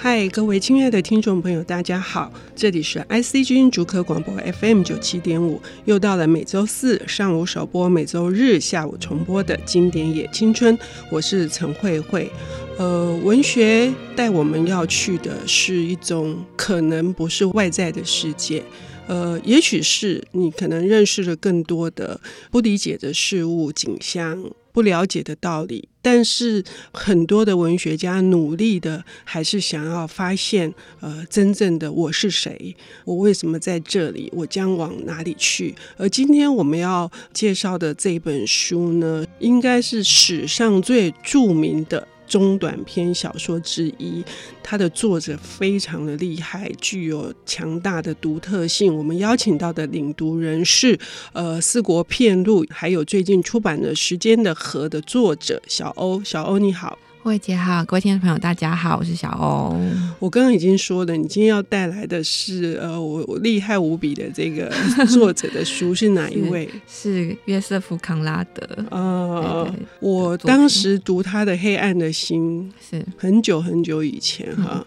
嗨，各位亲爱的听众朋友，大家好，这里是 IC 之音竹科广播 FM 九七点五，又到了每周四上午首播、每周日下午重播的经典也青春，我是陈慧慧。呃，文学带我们要去的是一种可能不是外在的世界，呃，也许是你可能认识了更多的不理解的事物景象。不了解的道理，但是很多的文学家努力的还是想要发现，呃，真正的我是谁，我为什么在这里，我将往哪里去？而今天我们要介绍的这本书呢，应该是史上最著名的。中短篇小说之一，它的作者非常的厉害，具有强大的独特性。我们邀请到的领读人是呃四国片录，还有最近出版的《时间的河》的作者小欧。小欧你好。慧姐好，各位听众朋友，大家好，我是小欧。我刚刚已经说了，你今天要带来的是呃，我我厉害无比的这个 作者的书是哪一位？是，是约瑟夫·康拉德。呃，我当时读他的《黑暗的心》是很久很久以前哈，嗯、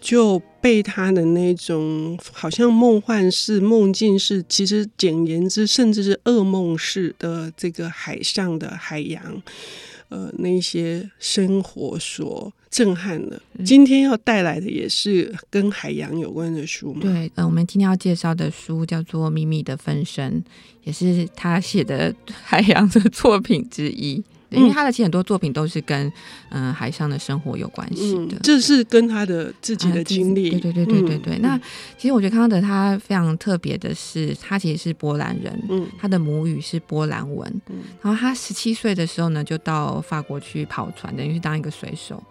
就被他的那种好像梦幻式、梦境式，其实简言之，甚至是噩梦式的这个海上的海洋。呃，那些生活所震撼的。今天要带来的也是跟海洋有关的书吗？对，呃，我们今天要介绍的书叫做《秘密的分身》，也是他写的海洋的作品之一。因为他的其实很多作品都是跟嗯、呃、海上的生活有关系的，这是跟他的自己的经历。对对对对对对。那其实我觉得康德他非常特别的是，他其实是波兰人，嗯，他的母语是波兰文，嗯，然后他十七岁的时候呢，就到法国去跑船，等于是当一个水手。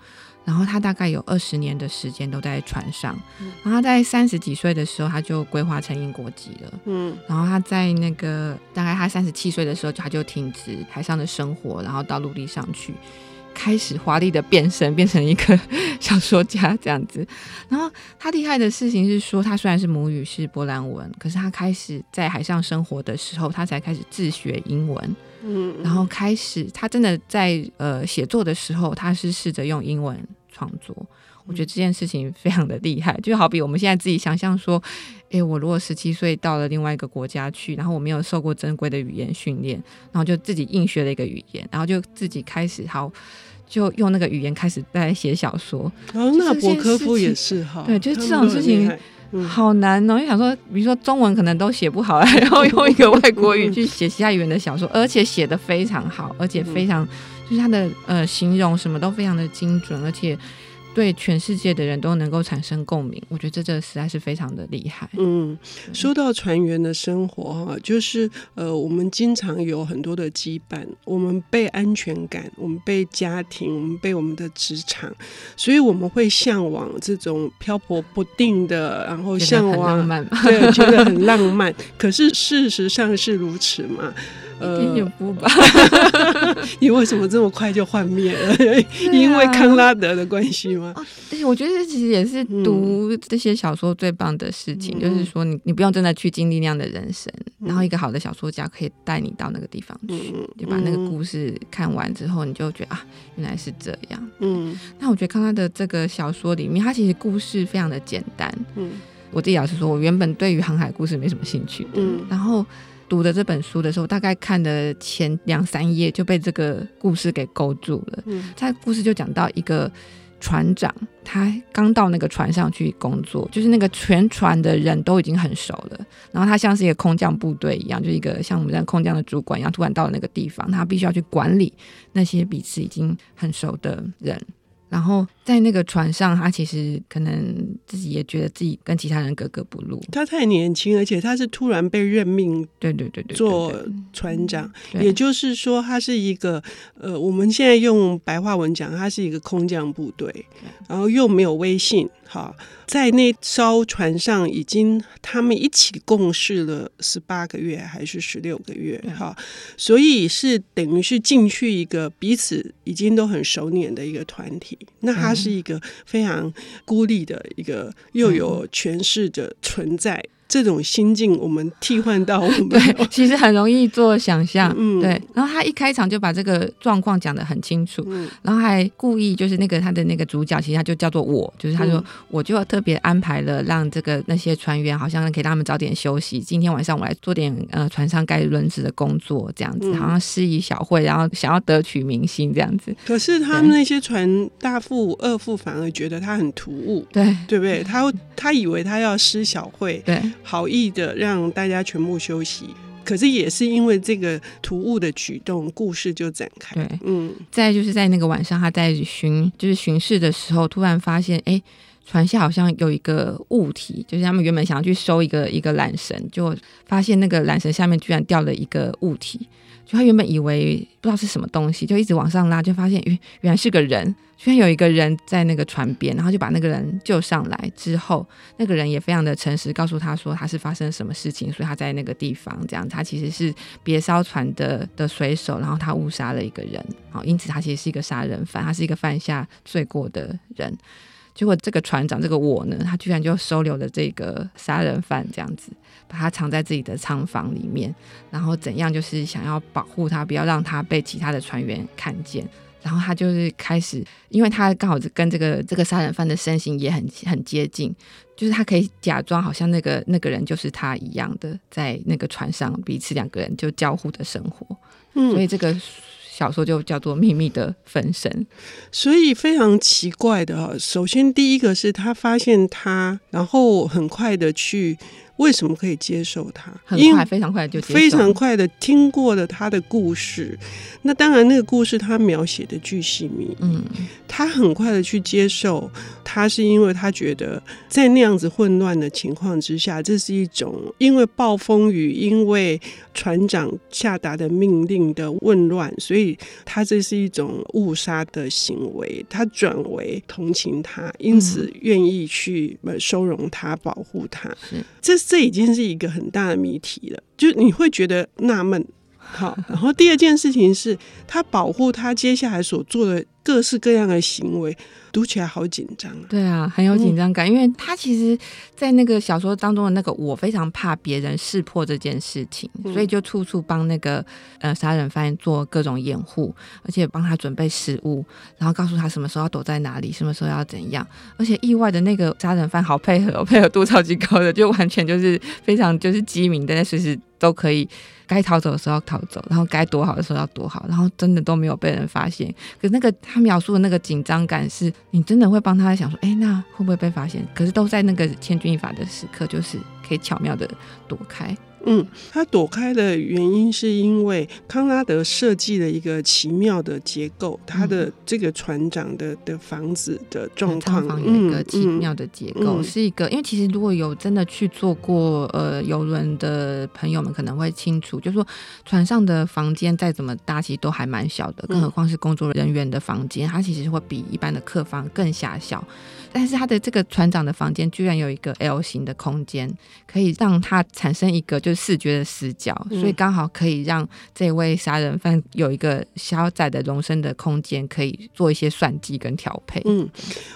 然后他大概有二十年的时间都在船上，然后他在三十几岁的时候他就规划成英国籍了，嗯，然后他在那个大概他三十七岁的时候他就停止海上的生活，然后到陆地上去，开始华丽的变身，变成一个 小说家这样子。然后他厉害的事情是说，他虽然是母语是波兰文，可是他开始在海上生活的时候，他才开始自学英文，嗯，然后开始他真的在呃写作的时候，他是试着用英文。创作，我觉得这件事情非常的厉害，就好比我们现在自己想象说，哎，我如果十七岁到了另外一个国家去，然后我没有受过正规的语言训练，然后就自己硬学了一个语言，然后就自己开始好，就用那个语言开始在写小说。哦，那博科夫也是哈，对，就是这种事情好难哦。就想说，比如说中文可能都写不好，然后 用一个外国语去写其他语言的小说，而且写的非常好，而且非常。就是他的呃形容什么都非常的精准，而且对全世界的人都能够产生共鸣。我觉得这这实在是非常的厉害。嗯，说到船员的生活哈，就是呃我们经常有很多的羁绊，我们被安全感，我们被家庭，我们被我们的职场，所以我们会向往这种漂泊不定的，然后向往浪漫，对，觉得很浪漫。可是事实上是如此吗？一点也不吧？你为什么这么快就幻灭了？啊、因为康拉德的关系吗？而且我觉得这其实也是读这些小说最棒的事情，嗯、就是说你你不用真的去经历那样的人生，嗯、然后一个好的小说家可以带你到那个地方去，嗯、就把那个故事看完之后，你就觉得啊，原来是这样。嗯，那我觉得康拉德这个小说里面，他其实故事非常的简单。嗯，我自己老实说，我原本对于航海故事没什么兴趣的。嗯，然后。读的这本书的时候，大概看的前两三页就被这个故事给勾住了。嗯，他故事就讲到一个船长，他刚到那个船上去工作，就是那个全船的人都已经很熟了，然后他像是一个空降部队一样，就一个像我们这样空降的主管一样，突然到了那个地方，他必须要去管理那些彼此已经很熟的人。然后在那个船上，他其实可能自己也觉得自己跟其他人格格不入。他太年轻，而且他是突然被任命，对对对对，做船长。也就是说，他是一个呃，我们现在用白话文讲，他是一个空降部队，然后又没有威信。好，在那艘船上，已经他们一起共事了十八个月还是十六个月？哈，所以是等于是进去一个彼此已经都很熟稔的一个团体。那他是一个非常孤立的一个又有权势的存在。这种心境，我们替换到我们对，其实很容易做想象。嗯，对。然后他一开场就把这个状况讲得很清楚，嗯，然后还故意就是那个他的那个主角，其实他就叫做我，就是他说、嗯、我就特别安排了让这个那些船员好像可以让他们早点休息，今天晚上我来做点呃船上该轮值的工作，这样子，嗯、好像施以小惠，然后想要得取民心这样子。可是他们那些船大副、二副反而觉得他很突兀，对，对不对？他他以为他要施小惠，对，好意的让大家全部休息。可是也是因为这个突兀的举动，故事就展开。对，嗯，再就是在那个晚上，他在巡就是巡视的时候，突然发现，哎，船下好像有一个物体，就是他们原本想要去收一个一个缆绳，就发现那个缆绳下面居然掉了一个物体。就他原本以为不知道是什么东西，就一直往上拉，就发现原原来是个人，居然有一个人在那个船边，然后就把那个人救上来之后，那个人也非常的诚实，告诉他说他是发生什么事情，所以他在那个地方这样，他其实是别艘船的的水手，然后他误杀了一个人，好，因此他其实是一个杀人犯，他是一个犯下罪过的人。结果这个船长这个我呢，他居然就收留了这个杀人犯，这样子把他藏在自己的仓房里面，然后怎样就是想要保护他，不要让他被其他的船员看见。然后他就是开始，因为他刚好跟这个这个杀人犯的身形也很很接近，就是他可以假装好像那个那个人就是他一样的，在那个船上彼此两个人就交互的生活。嗯，所以这个。小说就叫做《秘密的分身》，所以非常奇怪的哈。首先，第一个是他发现他，然后很快的去。为什么可以接受他？很快，非常快就。非常快的听过了他的故事。那当然，那个故事他描写的巨细靡遗。嗯，他很快的去接受他，是因为他觉得在那样子混乱的情况之下，这是一种因为暴风雨，因为船长下达的命令的混乱，所以他这是一种误杀的行为。他转为同情他，因此愿意去收容他，保护他。是，这。这已经是一个很大的谜题了，就你会觉得纳闷。好，然后第二件事情是他保护他接下来所做的各式各样的行为。读起来好紧张啊，对啊，很有紧张感，嗯，因为他其实，在那个小说当中的那个我非常怕别人识破这件事情，嗯，所以就处处帮那个呃杀人犯做各种掩护，而且帮他准备食物，然后告诉他什么时候要躲在哪里，什么时候要怎样，而且意外的那个杀人犯好配合，配合度超级高的，就完全就是非常就是机敏的，随时都可以该逃走的时候逃走，然后该躲好的时候要躲好，然后真的都没有被人发现。可是那个他描述的那个紧张感是。你真的会帮他想说，哎，那会不会被发现？可是都在那个千钧一发的时刻，就是可以巧妙的躲开。嗯，他躲开的原因是因为康拉德设计了一个奇妙的结构，他的这个船长的的房子的状况，嗯、有一个奇妙的结构，嗯、是一个。因为其实如果有真的去坐过呃游轮的朋友们可能会清楚，就是说船上的房间再怎么大，其实都还蛮小的，更何况是工作人员的房间，它其实会比一般的客房更狭小。但是他的这个船长的房间居然有一个 L 型的空间，可以让他产生一个就是视觉的死角，所以刚好可以让这位杀人犯有一个小窄的容身的空间，可以做一些算计跟调配。嗯，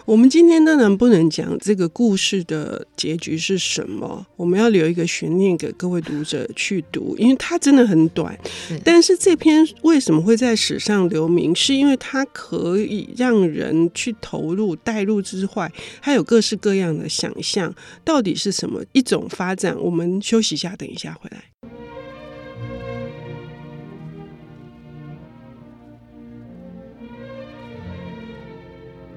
我们今天当然不能讲这个故事的结局是什么，我们要留一个悬念给各位读者去读，因为它真的很短。但是这篇为什么会在史上留名，是因为它可以让人去投入、带入之外。还有各式各样的想象，到底是什么一种发展？我们休息一下，等一下回来。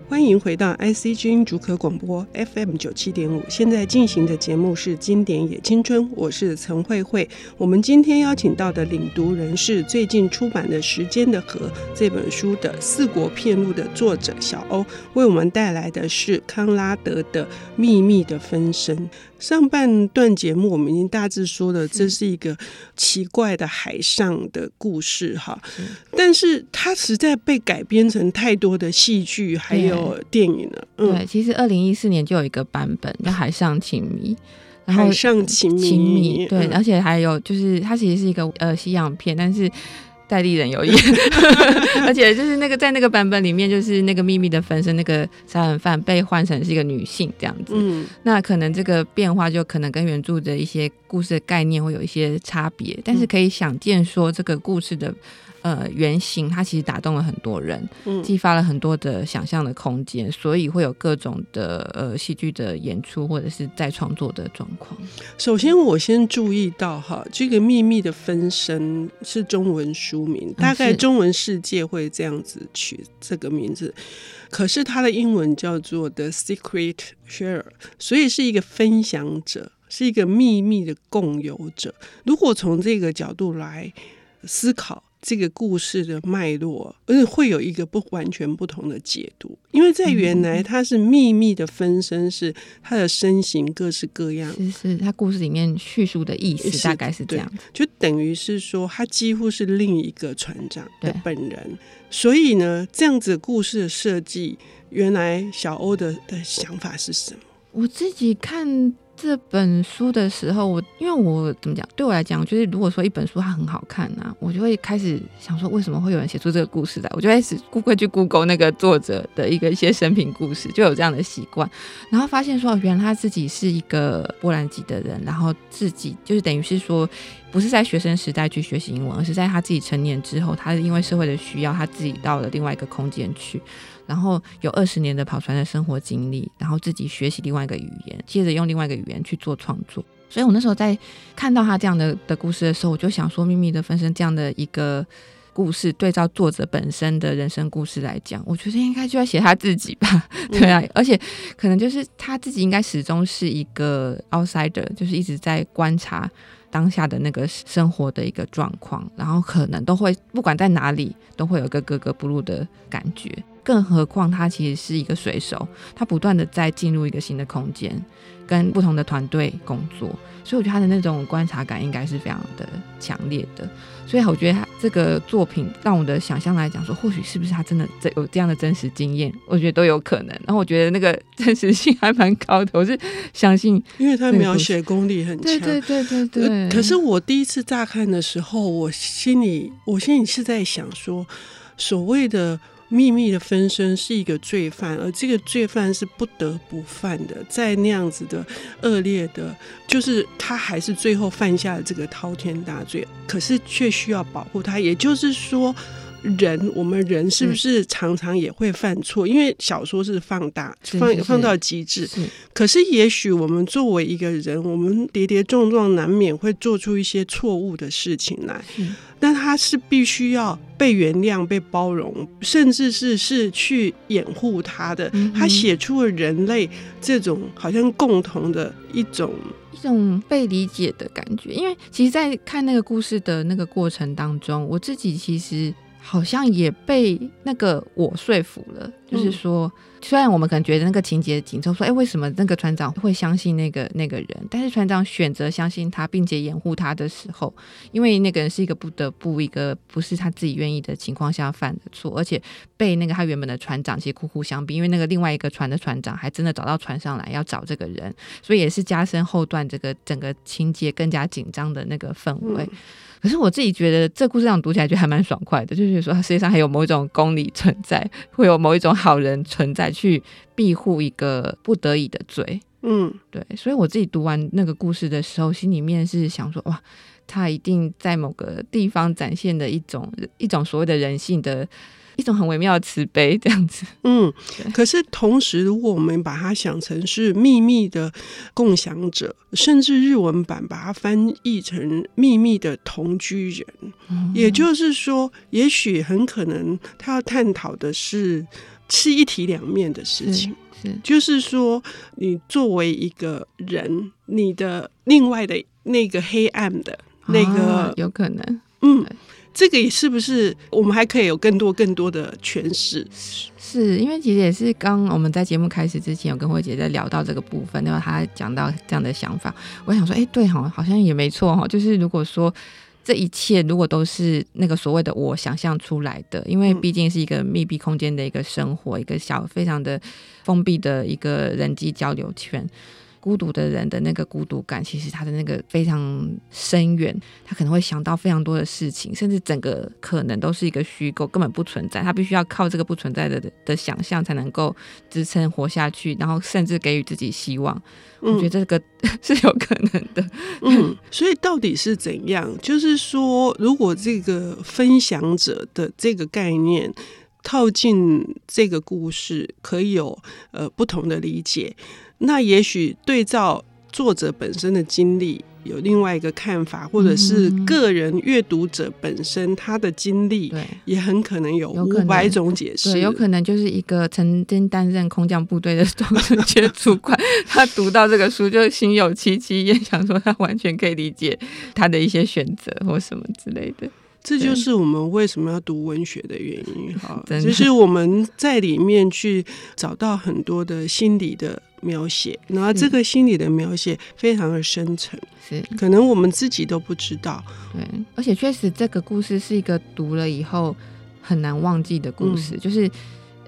欢迎回到 IC 之音竹科广播 FM 九七点五，现在进行的节目是《经典也青春》，我是陈慧慧。我们今天邀请到的领读人是最近出版的《时间的河》这本书的《四国片路》的作者小欧，为我们带来的是康拉德的《秘密的分身》。上半段节目我们已经大致说了，这是一个奇怪的海上的故事哈，但是它实在被改编成太多的戏剧还有电影了。对，嗯、对其实二零一四年就有一个版本叫《海上情迷》，然后海上情迷，情迷对，而且还有就是它其实是一个呃西洋片，但是。戴立人有演，而且就是那个在那个版本里面，就是那个秘密的分身，那个杀人犯被换成是一个女性这样子。嗯，那可能这个变化就可能跟原著的一些故事的概念会有一些差别，但是可以想见说这个故事的。呃，原型它其实打动了很多人，激发了很多的想象的空间，嗯，所以会有各种的呃戏剧的演出或者是再创作的状况。首先，我先注意到哈，这个秘密的分身是中文书名，大概中文世界会这样子取这个名字，可是它的英文叫做 The Secret Sharer，所以是一个分享者，是一个秘密的共有者。如果从这个角度来思考。这个故事的脉络，而且会有一个不完全不同的解读，因为在原来他是秘密的分身，是他的身形各式各样，是是，他故事里面叙述的意思大概是这样，就等于是说他几乎是另一个船长的本人，所以呢，这样子故事的设计，原来小欧的的想法是什么？我自己看。这本书的时候，我因为我怎么讲？对我来讲，就是如果说一本书它很好看呢、我就会开始想说，为什么会有人写出这个故事来？我就开始 Google 去 Google 那个作者的一个一些生平故事，就有这样的习惯。然后发现说，原来他自己是一个波兰籍的人，然后自己就是等于是说，不是在学生时代去学习英文，而是在他自己成年之后，他因为社会的需要，他自己到了另外一个空间去。然后有二十年的跑船的生活经历，然后自己学习另外一个语言，接着用另外一个语言去做创作。所以我那时候在看到他这样的的故事的时候，我就想说，《秘密的分身》这样的一个故事，对照作者本身的人生故事来讲，我觉得应该就要写他自己吧。对啊，而且可能就是他自己应该始终是一个 outsider，就是一直在观察。当下的那个生活的一个状况，然后可能都会不管在哪里都会有一个格格不入的感觉，更何况他其实是一个水手，他不断的在进入一个新的空间，跟不同的团队工作，所以我觉得他的那种观察感应该是非常的强烈的。所以我觉得他这个作品让我的想象来讲说，或许是不是他真的有这样的真实经验，我觉得都有可能。然后我觉得那个真实性还蛮高的，我是相信，因为他描写功力很强。对对对对对，对。可是我第一次乍看的时候，我心里我心里是在想说，所谓的。秘密的分身是一个罪犯，而这个罪犯是不得不犯的，在那样子的恶劣的，就是他还是最后犯下了这个滔天大罪，可是却需要保护他。也就是说，人我们人是不是常常也会犯错？因为小说是放大放放到极致，可是也许我们作为一个人，我们跌跌撞撞难免会做出一些错误的事情来。但他是必须要被原谅、被包容，甚至是是去掩护他的。他写出了人类这种好像共同的一种一种被理解的感觉。因为其实，在看那个故事的那个过程当中，我自己其实。好像也被那个我说服了，就是说，虽然我们可能觉得那个情节紧凑，说，哎，为什么那个船长会相信那个那个人？但是船长选择相信他，并且掩护他的时候，因为那个人是一个不得不、一个不是他自己愿意的情况下犯的错，而且被那个他原本的船长其实苦苦相逼，因为那个另外一个船的船长还真的找到船上来要找这个人，所以也是加深后段这个整个情节更加紧张的那个氛围。嗯可是我自己觉得这故事上读起来就还蛮爽快的，就是说，世界上还有某一种公理存在，会有某一种好人存在去庇护一个不得已的罪。嗯，对。所以我自己读完那个故事的时候，心里面是想说，哇，他一定在某个地方展现的一种一种所谓的人性的。一种很微妙的慈悲，这样子。嗯，可是同时，如果我们把它想成是秘密的共享者，甚至日文版把它翻译成秘密的同居人，嗯、也就是说，也许很可能他要探讨的是是一体两面的事情。是，是就是说，你作为一个人，你的另外的那个黑暗的那个，啊、有可能，嗯。这个是不是我们还可以有更多更多的诠释？是因为其实也是刚我们在节目开始之前有跟慧姐在聊到这个部分，然后她讲到这样的想法，我想说，哎，对哈，好像也没错哈。就是如果说这一切如果都是那个所谓的我想象出来的，因为毕竟是一个密闭空间的一个生活，一个小非常的封闭的一个人际交流圈。孤独的人的那个孤独感，其实他的那个非常深远，他可能会想到非常多的事情，甚至整个可能都是一个虚构，根本不存在。他必须要靠这个不存在的的想象才能够支撑活下去，然后甚至给予自己希望。我觉得这个是有可能的。嗯，所以到底是怎样？就是说，如果这个分享者的这个概念。套进这个故事，可以有呃不同的理解。那也许对照作者本身的经历，有另外一个看法，或者是个人阅读者本身他的经历，对，也很可能有五百种解释。对，有可能就是一个曾经担任空降部队的总政学主管，他读到这个书就心有戚戚焉，想说他完全可以理解他的一些选择或什么之类的。这就是我们为什么要读文学的原因哈，就是我们在里面去找到很多的心理的描写，然后这个心理的描写非常的深沉，是可能我们自己都不知道。对，而且确实这个故事是一个读了以后很难忘记的故事，嗯、就是，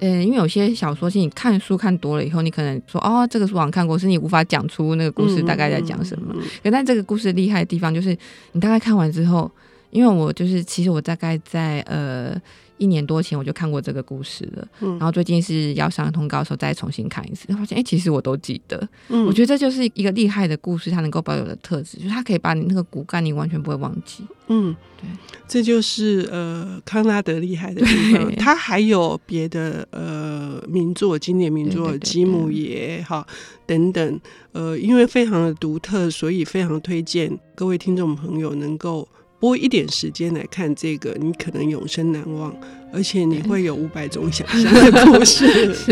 嗯、呃，因为有些小说，是你看书看多了以后，你可能说哦，这个书好像看过，是你无法讲出那个故事大概在讲什么。可但这个故事厉害的地方，就是你大概看完之后。因为我就是，其实我大概在呃一年多前我就看过这个故事了，嗯，然后最近是要上通告的时候再重新看一次，发现哎，其实我都记得，嗯，我觉得这就是一个厉害的故事，它能够保有的特质，就是它可以把你那个骨干，你完全不会忘记，嗯，对，这就是呃康拉德厉害的地方，他还有别的呃名作，经典名作《吉姆爷》哈等等，呃，因为非常的独特，所以非常推荐各位听众朋友能够。拨一点时间来看这个，你可能永生难忘，而且你会有五百种想象的故事。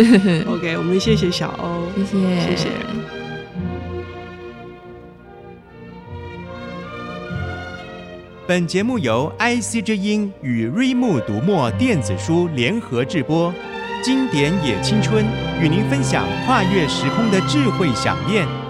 OK，我们谢谢小欧，谢谢，谢谢。本节目由 IC 之音与瑞木读墨电子书联合制播，经典也青春与您分享跨越时空的智慧饗宴。